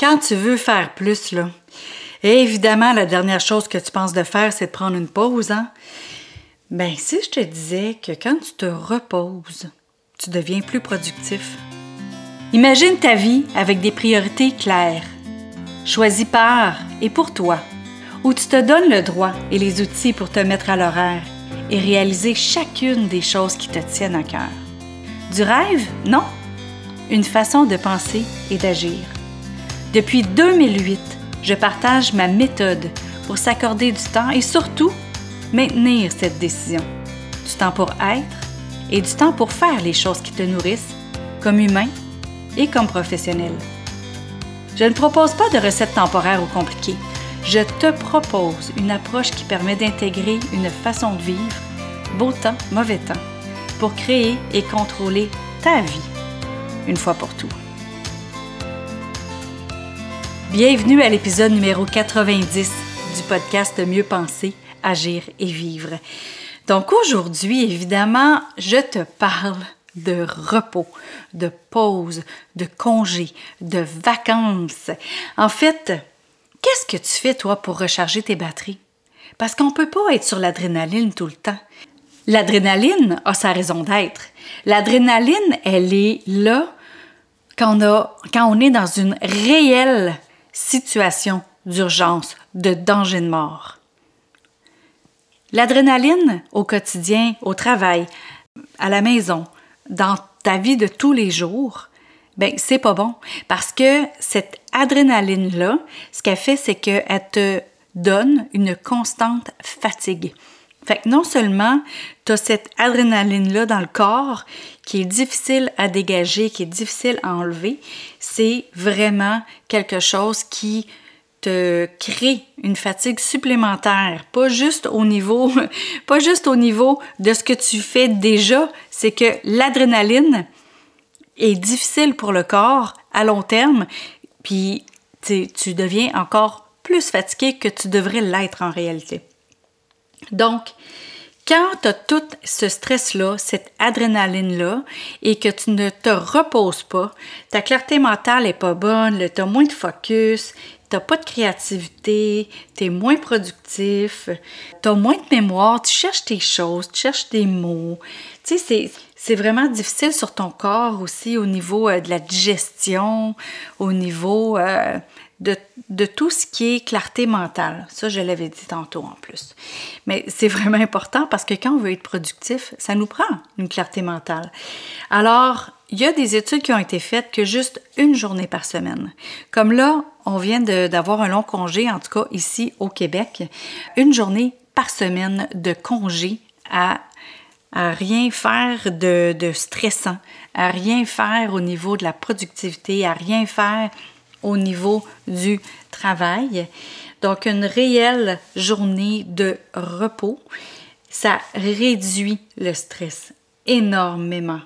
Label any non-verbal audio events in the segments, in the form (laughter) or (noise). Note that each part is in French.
quand tu veux faire plus, là, évidemment, la dernière chose que tu penses de faire, c'est de prendre une pause, hein? Ben, si je te disais que quand tu te reposes, tu deviens plus productif. Imagine ta vie avec des priorités claires, choisies par et pour toi, où tu te donnes le droit et les outils pour te mettre à l'horaire et réaliser chacune des choses qui te tiennent à cœur. Du rêve? Non? Une façon de penser et d'agir. Depuis 2008, je partage ma méthode pour s'accorder du temps et surtout maintenir cette décision. Du temps pour être et du temps pour faire les choses qui te nourrissent, comme humain et comme professionnel. Je ne propose pas de recettes temporaires ou compliquées. Je te propose une approche qui permet d'intégrer une façon de vivre, beau temps, mauvais temps, pour créer et contrôler ta vie, une fois pour tout. Bienvenue à l'épisode numéro 90 du podcast Mieux penser, agir et vivre. Donc aujourd'hui, évidemment, je te parle de repos, de pause, de congé, de vacances. En fait, qu'est-ce que tu fais toi pour recharger tes batteries? Parce qu'on ne peut pas être sur l'adrénaline tout le temps. L'adrénaline a sa raison d'être. L'adrénaline, elle est là quand on, a, quand on est dans une réelle situation d'urgence, de danger de mort. L'adrénaline au quotidien, au travail, à la maison, dans ta vie de tous les jours, ben c'est pas bon parce que cette adrénaline là, ce qu'elle fait c'est qu'elle te donne une constante fatigue. Fait que non seulement tu as cette adrénaline-là dans le corps qui est difficile à dégager, qui est difficile à enlever, c'est vraiment quelque chose qui te crée une fatigue supplémentaire, pas juste au niveau, (laughs) pas juste au niveau de ce que tu fais déjà, c'est que l'adrénaline est difficile pour le corps à long terme, puis tu deviens encore plus fatigué que tu devrais l'être en réalité. Donc, quand tu as tout ce stress-là, cette adrénaline-là, et que tu ne te reposes pas, ta clarté mentale n'est pas bonne, tu as moins de focus, tu n'as pas de créativité, tu es moins productif, tu as moins de mémoire, tu cherches tes choses, tu cherches des mots. Tu sais, c'est vraiment difficile sur ton corps aussi au niveau euh, de la digestion, au niveau euh, de, tout ce qui est clarté mentale. Ça, je l'avais dit tantôt en plus. Mais c'est vraiment important parce que quand on veut être productif, ça nous prend une clarté mentale. Alors, il y a des études qui ont été faites que juste une journée par semaine. Comme là, on vient d'avoir un long congé, en tout cas ici au Québec, une journée par semaine de congé à, rien faire de stressant, à rien faire au niveau de la productivité, à rien faire au niveau du travail. Donc, une réelle journée de repos, ça réduit le stress énormément.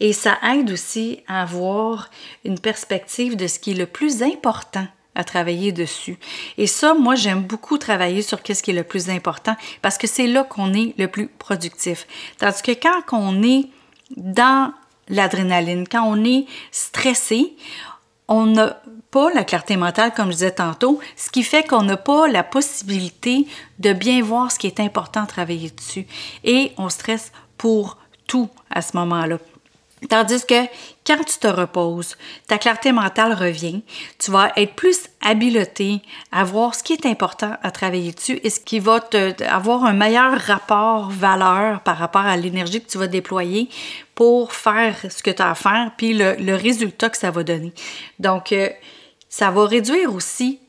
Et ça aide aussi à avoir une perspective de ce qui est le plus important à travailler dessus. Et ça, moi, j'aime beaucoup travailler sur qu'est-ce qui est le plus important parce que c'est là qu'on est le plus productif. Tandis que quand on est dans l'adrénaline, quand on est stressé, on n'a pas la clarté mentale, comme je disais tantôt, ce qui fait qu'on n'a pas la possibilité de bien voir ce qui est important à travailler dessus. Et on stresse pour tout à ce moment-là. Tandis que quand tu te reposes, ta clarté mentale revient, tu vas être plus habileté à voir ce qui est important à travailler dessus et ce qui va te, avoir un meilleur rapport valeur par rapport à l'énergie que tu vas déployer pour faire ce que tu as à faire, puis le, résultat que ça va donner. Donc, euh, ça va réduire aussi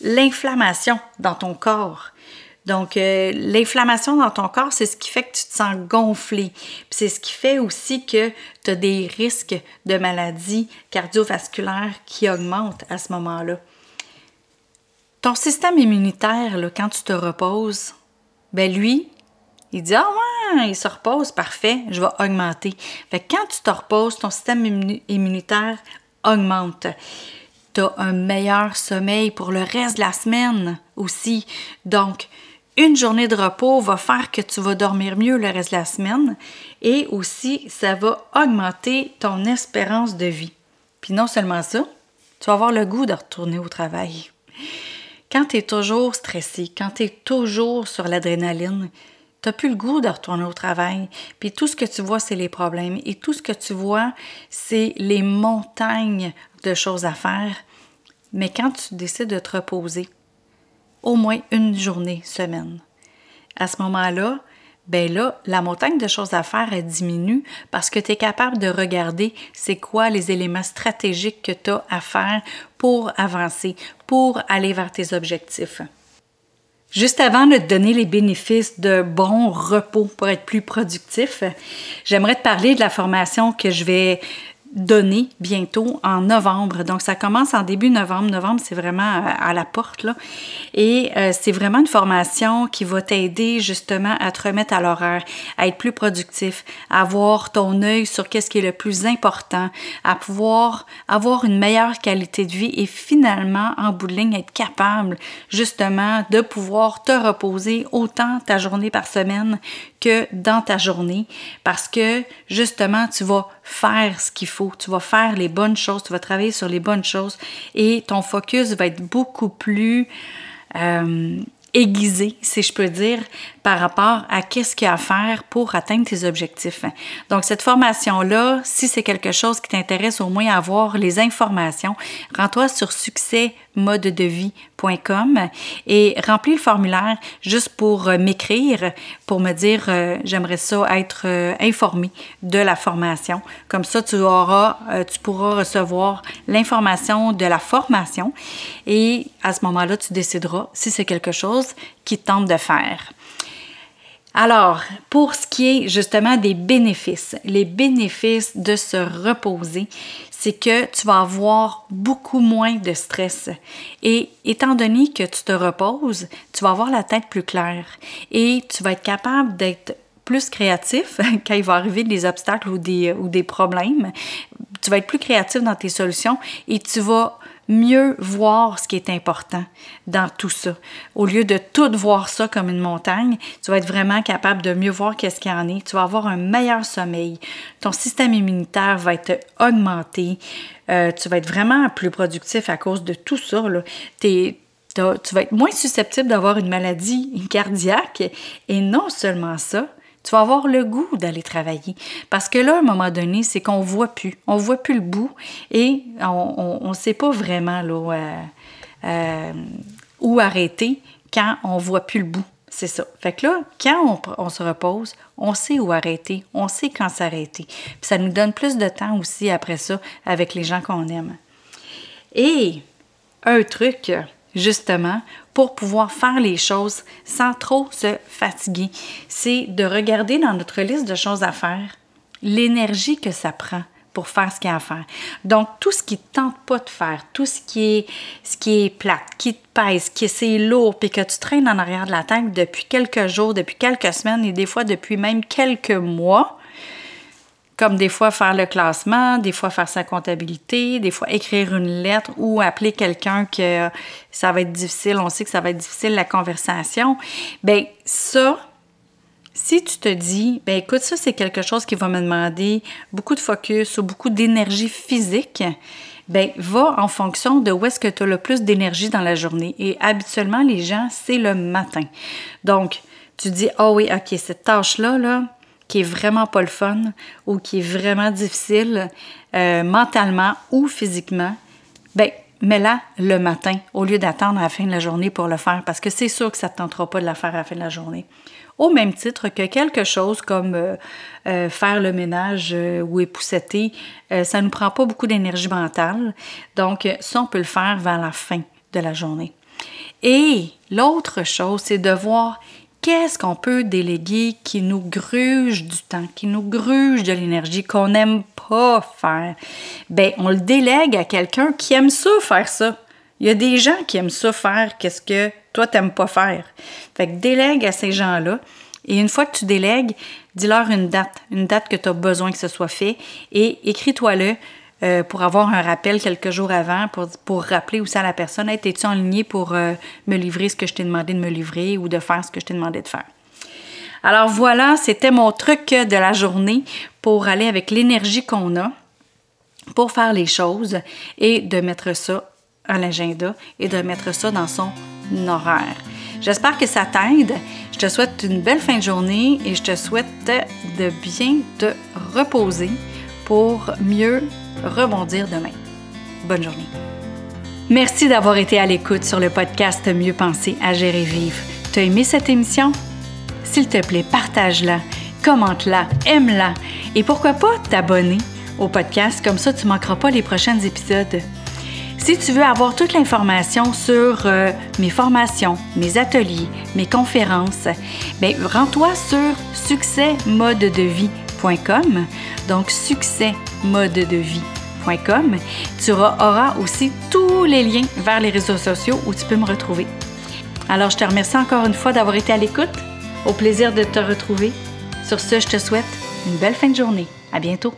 l'inflammation dans ton corps. Donc, euh, l'inflammation dans ton corps, c'est ce qui fait que tu te sens gonflé. C'est ce qui fait aussi que tu as des risques de maladies cardiovasculaires qui augmentent à ce moment-là. Ton système immunitaire, là, quand tu te reposes, ben lui, il dit Ah ouais, il se repose, parfait, je vais augmenter. Fait quand tu te reposes, ton système immunitaire augmente. Tu as un meilleur sommeil pour le reste de la semaine aussi. Donc, une journée de repos va faire que tu vas dormir mieux le reste de la semaine et aussi ça va augmenter ton espérance de vie. Puis non seulement ça, Tu vas avoir le goût de retourner au travail. Quand tu es toujours stressé, quand tu es toujours sur l'adrénaline, tu n'as plus le goût de retourner au travail. Puis tout ce que tu vois, c'est les problèmes. Et tout ce que tu vois, c'est les montagnes de choses à faire. Mais quand tu décides de te reposer, au moins une journée, semaine, à ce moment-là, ben là, la montagne de choses à faire, elle diminue parce que tu es capable de regarder c'est quoi les éléments stratégiques que tu as à faire pour avancer, pour aller vers tes objectifs. Juste avant de te donner les bénéfices de bon repos pour être plus productif, j'aimerais te parler de la formation que je vais donner bientôt en novembre. Donc, ça commence en début novembre. Novembre, c'est vraiment à la porte, là. Et euh, c'est vraiment une formation qui va t'aider justement à te remettre à l'horaire, à être plus productif, à avoir ton œil sur qu'est-ce qui est le plus important, à pouvoir avoir une meilleure qualité de vie et finalement, en bout de ligne, être capable justement de pouvoir te reposer autant ta journée par semaine que dans ta journée parce que justement, tu vas faire ce qu'il faut, tu vas faire les bonnes choses, tu vas travailler sur les bonnes choses et ton focus va être beaucoup plus euh, aiguisé, si je peux dire, par rapport à qu'est-ce qu'il y a à faire pour atteindre tes objectifs. Donc, cette formation-là, si c'est quelque chose qui t'intéresse, au moins avoir les informations, rends-toi sur succèsmodedevie.com et remplis le formulaire juste pour euh, m'écrire, pour me dire euh, j'aimerais ça être euh, informé de la formation. Comme ça, tu auras, tu pourras recevoir l'information de la formation et à ce moment-là, tu décideras si c'est quelque chose qui tente de faire. Alors, pour ce qui est justement des bénéfices, les bénéfices de se reposer, c'est que tu vas avoir beaucoup moins de stress. Et étant donné que tu te reposes, tu vas avoir la tête plus claire et tu vas être capable d'être plus créatif (laughs) quand il va arriver des obstacles ou des, ou des problèmes. Tu vas être plus créatif dans tes solutions et tu vas mieux voir ce qui est important dans tout ça. Au lieu de tout voir ça comme une montagne, tu vas être vraiment capable de mieux voir qu'est-ce qu'il y en est. Tu vas avoir un meilleur sommeil. Ton système immunitaire va être augmenté. Euh, tu vas être vraiment plus productif à cause de tout ça. tu vas être moins susceptible d'avoir une maladie cardiaque. Et non seulement ça, tu vas avoir le goût d'aller travailler. Parce que là, à un moment donné, c'est qu'on voit plus. On voit plus le bout et on ne sait pas vraiment là, euh, euh, où arrêter quand on voit plus le bout. C'est ça. Fait que là, quand on, se repose, on sait où arrêter, on sait quand s'arrêter. Puis ça nous donne plus de temps aussi après ça avec les gens qu'on aime. Et un truc, justement, pour pouvoir faire les choses sans trop se fatiguer. C'est de regarder dans notre liste de choses à faire l'énergie que ça prend pour faire ce qu'il y a à faire. Donc, tout ce qui ne tente pas de faire, tout ce qui est, ce qui plate, qui te pèse, qui est lourd, puis que tu traînes en arrière de la tête depuis quelques jours, depuis quelques semaines et des fois depuis même quelques mois, comme des fois faire le classement, des fois faire sa comptabilité, des fois écrire une lettre ou appeler quelqu'un que ça va être difficile, on sait que ça va être difficile la conversation. Ben ça, si tu te dis, ben écoute, ça c'est quelque chose qui va me demander beaucoup de focus ou beaucoup d'énergie physique, ben va en fonction de où est-ce que tu as le plus d'énergie dans la journée. Et habituellement, les gens, c'est le matin. Donc, tu dis, oh oui, ok, cette tâche-là, là, qui est vraiment pas le fun ou qui est vraiment difficile euh, mentalement ou physiquement, ben mets-la le matin au lieu d'attendre la fin de la journée pour le faire parce que c'est sûr que ça ne te tentera pas de la faire à la fin de la journée. Au même titre que quelque chose comme euh, euh, faire le ménage ou épousseter, ça ne nous prend pas beaucoup d'énergie mentale. Donc, ça, on peut le faire vers la fin de la journée. Et l'autre chose, c'est de voir qu'est-ce qu'on peut déléguer qui nous gruge du temps, qui nous gruge de l'énergie, qu'on n'aime pas faire? Ben, on le délègue à quelqu'un qui aime ça faire ça. Il y a des gens qui aiment ça faire qu'est-ce que toi t'aimes pas faire. Fait que délègue à ces gens-là. Et une fois que tu délègues, dis-leur une date, une date que tu as besoin que ce soit fait et écris-toi-le euh, pour avoir un rappel quelques jours avant, pour, pour rappeler aussi à la personne, hey, es-tu en ligne pour euh, me livrer ce que je t'ai demandé de me livrer ou de faire ce que je t'ai demandé de faire? Alors voilà, c'était mon truc de la journée pour aller avec l'énergie qu'on a pour faire les choses et de mettre ça à l'agenda et de mettre ça dans son horaire. J'espère que ça t'aide. Je te souhaite une belle fin de journée et je te souhaite de bien te reposer pour mieux rebondir demain. Bonne journée. Merci d'avoir été à l'écoute sur le podcast Mieux penser, à gérer vivre. T'as aimé cette émission? S'il te plaît, partage-la, commente-la, aime-la et pourquoi pas t'abonner au podcast, comme ça tu manqueras pas les prochains épisodes. Si tu veux avoir toute l'information sur euh, mes formations, mes ateliers, mes conférences, ben, rends-toi sur succèsmodedevie.com. Donc, succèsmodedevie.com. Tu auras aussi tous les liens vers les réseaux sociaux où tu peux me retrouver. Alors, je te remercie encore une fois d'avoir été à l'écoute. Au plaisir de te retrouver. Sur ce, je te souhaite une belle fin de journée. À bientôt.